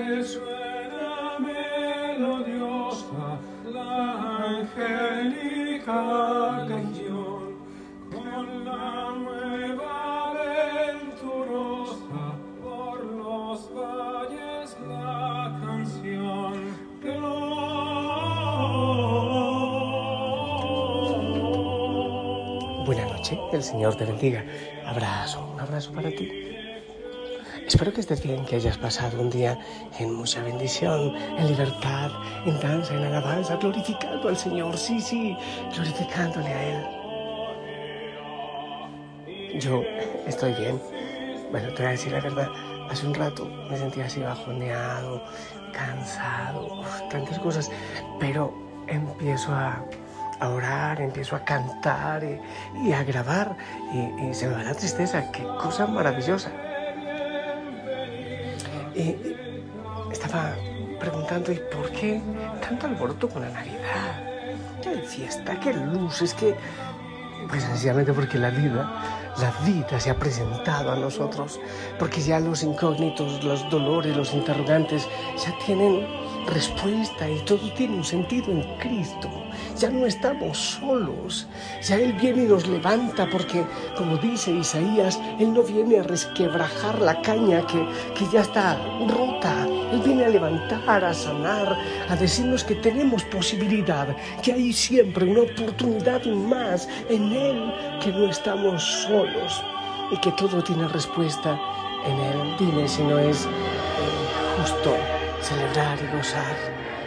que suena melodiosa la angélica legión con la nueva venturosa por los valles la canción Buenas noches, el Señor te bendiga. Abrazo, un abrazo para ti. Espero que estés bien, que hayas pasado un día en mucha bendición, en libertad, en danza, en alabanza, glorificando al Señor. Sí, sí, glorificándole a Él. Yo estoy bien. Bueno, te voy a decir la verdad. Hace un rato me sentía así bajoneado, cansado, tantas cosas. Pero empiezo a, a orar, empiezo a cantar y, y a grabar y, y se me va la tristeza. Qué cosa maravillosa. Y estaba preguntando, ¿y por qué tanto alboroto con la Navidad? ¿Qué fiesta? ¿Qué luces? ¿Qué...? Pues sencillamente porque la vida, la vida se ha presentado a nosotros, porque ya los incógnitos, los dolores, los interrogantes ya tienen respuesta y todo tiene un sentido en Cristo. Ya no estamos solos, ya Él viene y nos levanta porque, como dice Isaías, Él no viene a resquebrajar la caña que, que ya está rota. Él viene a levantar, a sanar, a decirnos que tenemos posibilidad, que hay siempre una oportunidad más en Él, que no estamos solos y que todo tiene respuesta en Él. Dime si no es justo celebrar y gozar.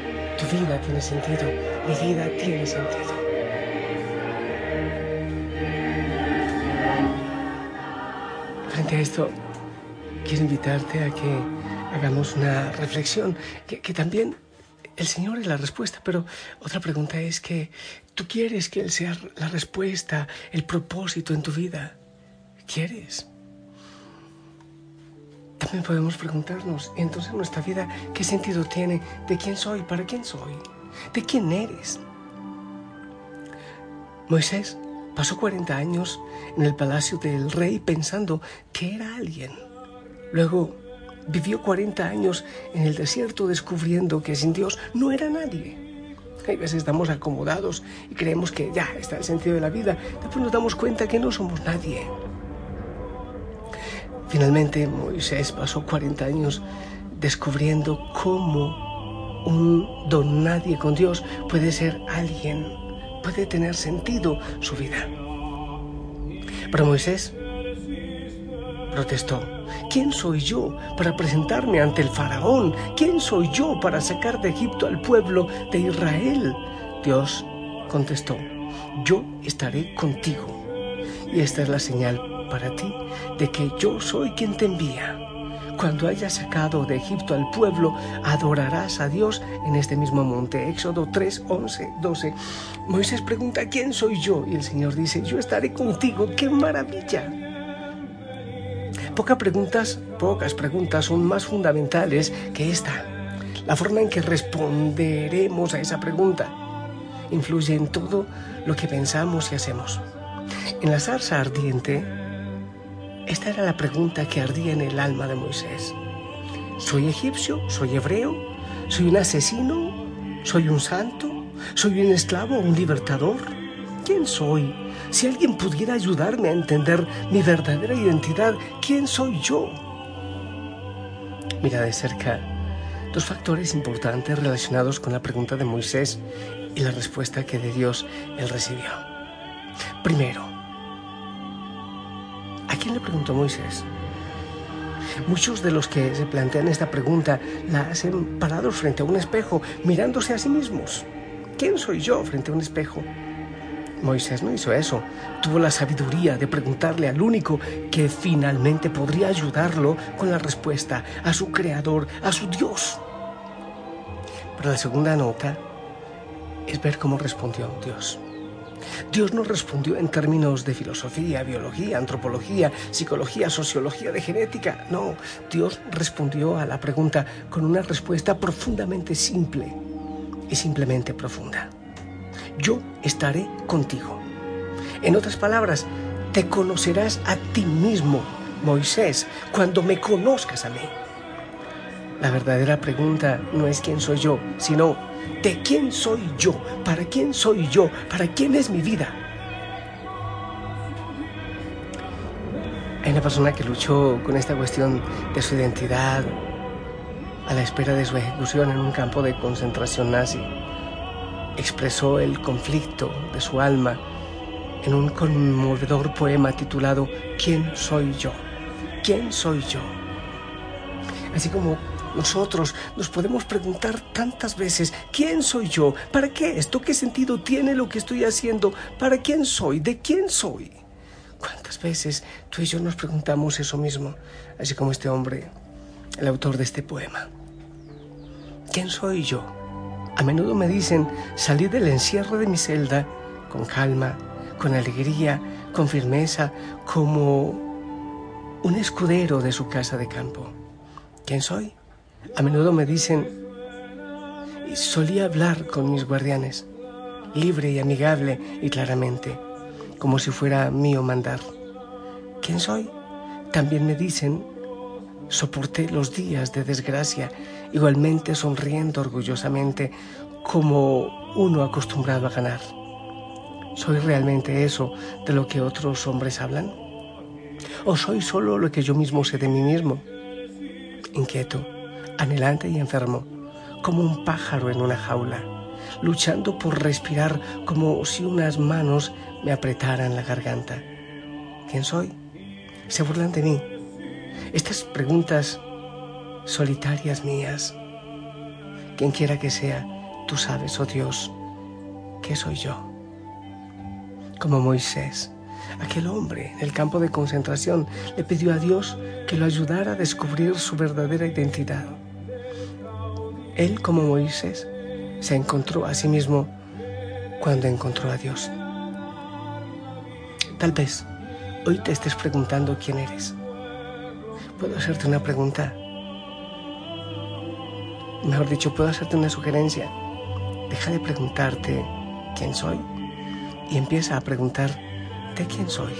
Tu vida tiene sentido, mi vida tiene sentido. Frente a esto, quiero invitarte a que hagamos una reflexión, que, que también el Señor es la respuesta, pero otra pregunta es que tú quieres que Él sea la respuesta, el propósito en tu vida. ¿Quieres? También podemos preguntarnos, entonces nuestra vida, ¿qué sentido tiene? ¿De quién soy? ¿Para quién soy? ¿De quién eres? Moisés pasó 40 años en el palacio del rey pensando que era alguien. Luego vivió 40 años en el desierto descubriendo que sin Dios no era nadie. Hay veces estamos acomodados y creemos que ya está el sentido de la vida. Después nos damos cuenta que no somos nadie. Finalmente Moisés pasó 40 años descubriendo cómo un don nadie con Dios puede ser alguien, puede tener sentido su vida. Pero Moisés protestó. ¿Quién soy yo para presentarme ante el faraón? ¿Quién soy yo para sacar de Egipto al pueblo de Israel? Dios contestó, yo estaré contigo. Y esta es la señal para ti de que yo soy quien te envía. Cuando hayas sacado de Egipto al pueblo, adorarás a Dios en este mismo monte. Éxodo 3, 11, 12. Moisés pregunta, ¿quién soy yo? Y el Señor dice, yo estaré contigo. ¡Qué maravilla! Pocas preguntas, pocas preguntas son más fundamentales que esta. La forma en que responderemos a esa pregunta influye en todo lo que pensamos y hacemos. En la zarza ardiente, esta era la pregunta que ardía en el alma de Moisés. ¿Soy egipcio? ¿Soy hebreo? ¿Soy un asesino? ¿Soy un santo? ¿Soy un esclavo o un libertador? ¿Quién soy? Si alguien pudiera ayudarme a entender mi verdadera identidad, ¿quién soy yo? Mira de cerca dos factores importantes relacionados con la pregunta de Moisés y la respuesta que de Dios él recibió. Primero, ¿a quién le preguntó Moisés? Muchos de los que se plantean esta pregunta la hacen parados frente a un espejo, mirándose a sí mismos. ¿Quién soy yo frente a un espejo? Moisés no hizo eso. Tuvo la sabiduría de preguntarle al único que finalmente podría ayudarlo con la respuesta a su creador, a su Dios. Pero la segunda nota es ver cómo respondió Dios. Dios no respondió en términos de filosofía, biología, antropología, psicología, sociología, de genética. No, Dios respondió a la pregunta con una respuesta profundamente simple y simplemente profunda. Yo estaré contigo. En otras palabras, te conocerás a ti mismo, Moisés, cuando me conozcas a mí. La verdadera pregunta no es quién soy yo, sino ¿De quién soy yo? ¿Para quién soy yo? ¿Para quién es mi vida? Hay una persona que luchó con esta cuestión de su identidad a la espera de su ejecución en un campo de concentración nazi. Expresó el conflicto de su alma en un conmovedor poema titulado ¿Quién soy yo? ¿Quién soy yo? Así como nosotros nos podemos preguntar tantas veces, ¿quién soy yo? ¿Para qué esto? ¿Qué sentido tiene lo que estoy haciendo? ¿Para quién soy? ¿De quién soy? ¿Cuántas veces tú y yo nos preguntamos eso mismo? Así como este hombre, el autor de este poema. ¿Quién soy yo? A menudo me dicen, salí del encierro de mi celda con calma, con alegría, con firmeza, como un escudero de su casa de campo. ¿Quién soy? A menudo me dicen, solía hablar con mis guardianes, libre y amigable y claramente, como si fuera mío mandar. ¿Quién soy? También me dicen, soporté los días de desgracia, igualmente sonriendo orgullosamente, como uno acostumbrado a ganar. ¿Soy realmente eso de lo que otros hombres hablan? ¿O soy solo lo que yo mismo sé de mí mismo? Inquieto, anhelante y enfermo, como un pájaro en una jaula, luchando por respirar como si unas manos me apretaran la garganta. ¿Quién soy? Se burlan de mí. Estas preguntas solitarias mías, quien quiera que sea, tú sabes, oh Dios, ¿qué soy yo? Como Moisés, aquel hombre en el campo de concentración le pidió a Dios que lo ayudara a descubrir su verdadera identidad. Él, como Moisés, se encontró a sí mismo cuando encontró a Dios. Tal vez hoy te estés preguntando quién eres. ¿Puedo hacerte una pregunta? Mejor dicho, puedo hacerte una sugerencia. Deja de preguntarte quién soy y empieza a preguntar de quién soy.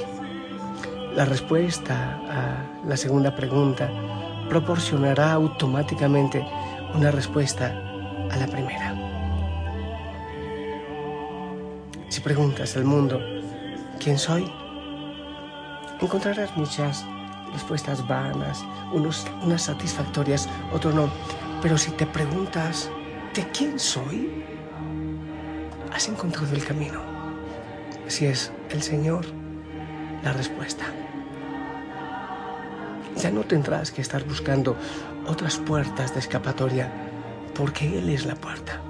La respuesta a la segunda pregunta proporcionará automáticamente una respuesta a la primera. Si preguntas al mundo, ¿quién soy? Encontrarás muchas respuestas vanas, unos, unas satisfactorias, otras no. Pero si te preguntas, ¿de quién soy? Has encontrado el camino. Si es el Señor, la respuesta. Ya no tendrás que estar buscando otras puertas de escapatoria, porque Él es la puerta,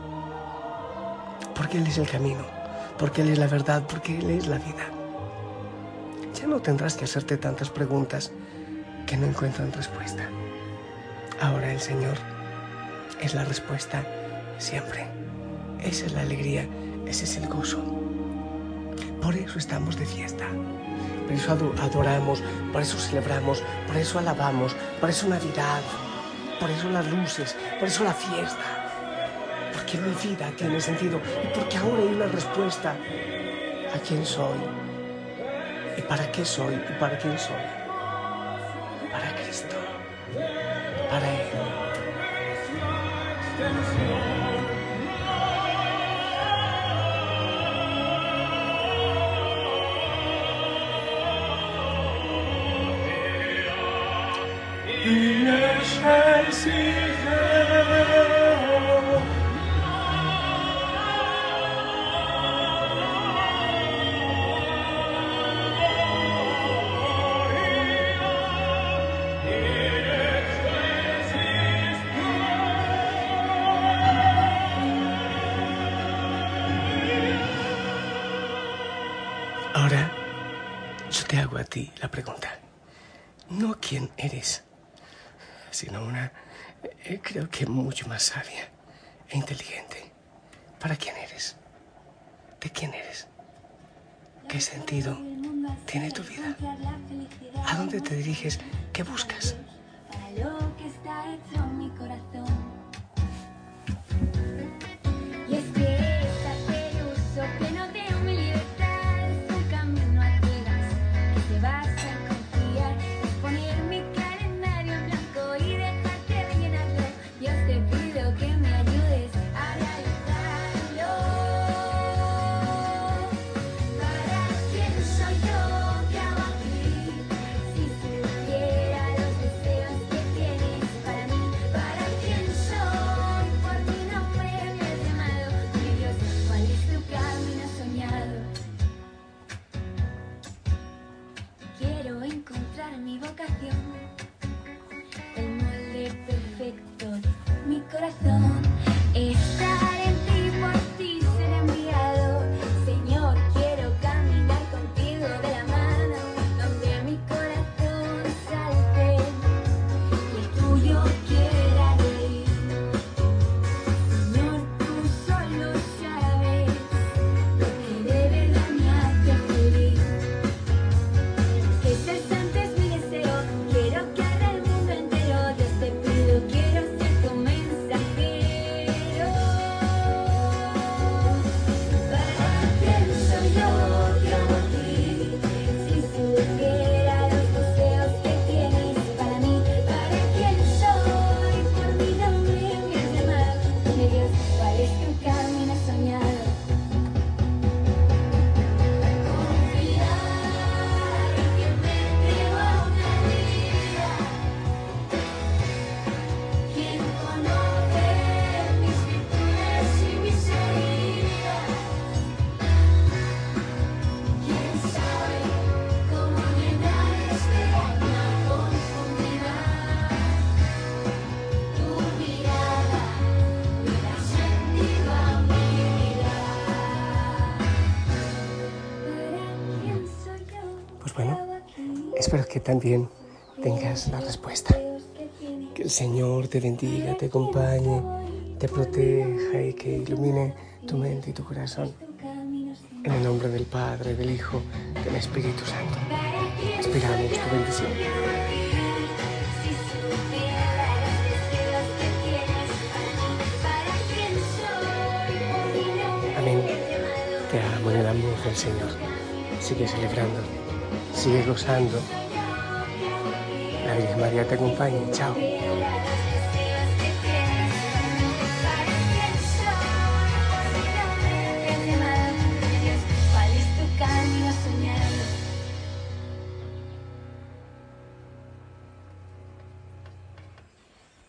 porque Él es el camino, porque Él es la verdad, porque Él es la vida. Ya no tendrás que hacerte tantas preguntas que no encuentran respuesta. Ahora el Señor es la respuesta siempre. Esa es la alegría, ese es el gozo. Por eso estamos de fiesta. Por eso adoramos, por eso celebramos, por eso alabamos, por eso Navidad, por eso las luces, por eso la fiesta. Porque mi vida tiene sentido y porque ahora hay una respuesta a quién soy y para qué soy y para quién soy. Para Cristo, para Él. La pregunta. No quién eres, sino una, eh, creo que mucho más sabia e inteligente. ¿Para quién eres? ¿De quién eres? ¿Qué sentido tiene tu vida? ¿A dónde te diriges? ¿Qué buscas? Para lo que hecho mi corazón. Que también tengas la respuesta. Que el Señor te bendiga, te acompañe, te proteja y que ilumine tu mente y tu corazón. En el nombre del Padre, del Hijo, del Espíritu Santo. Esperamos tu bendición. Te amo en el amor del Señor. Sigue celebrando, sigue gozando. María te acompañe. Chao.